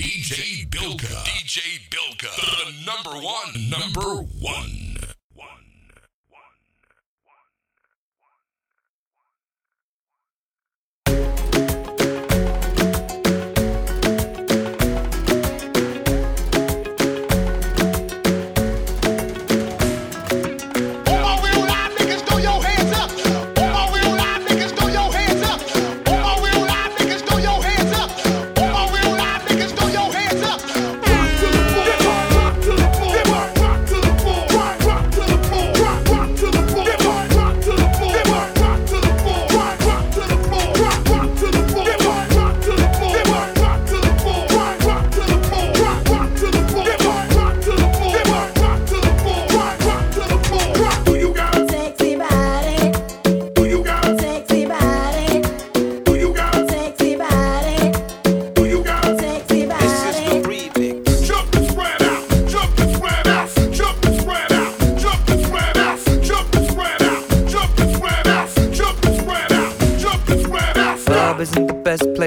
DJ Bilka. DJ Bilka. The number one. Number one.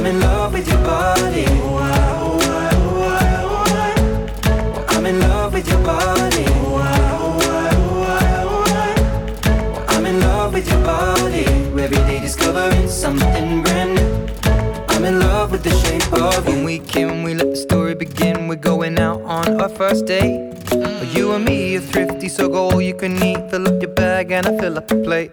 I. I'm in love with your party. I'm in love with your body. Oh, I, discovering something brand new. I'm in love with the shape of you. When we came, we let the story begin. We're going out on our first date. Mm. You and me are thrifty, so go all you can eat. Fill up your bag and I fill up the plate.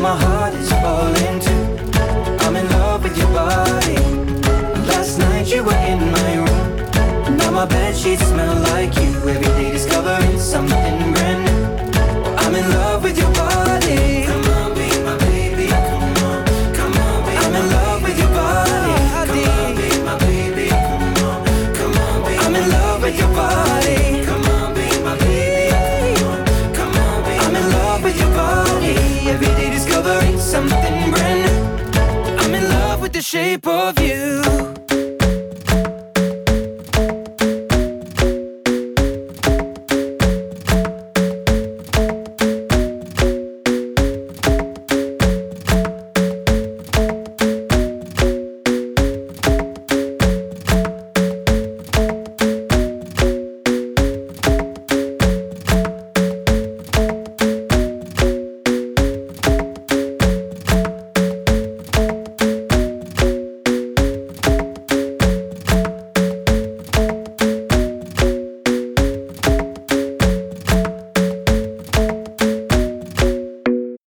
My heart is falling too. I'm in love with your body. Last night you were in my room. Now my bed sheets smell like you. Every day discovering something brand new. I'm in love with your body. Come on, be my baby. Come on, come on, be I'm in love with your body. Come on, be my baby. Come on, come on, be I'm in love with your body. with the shape of you.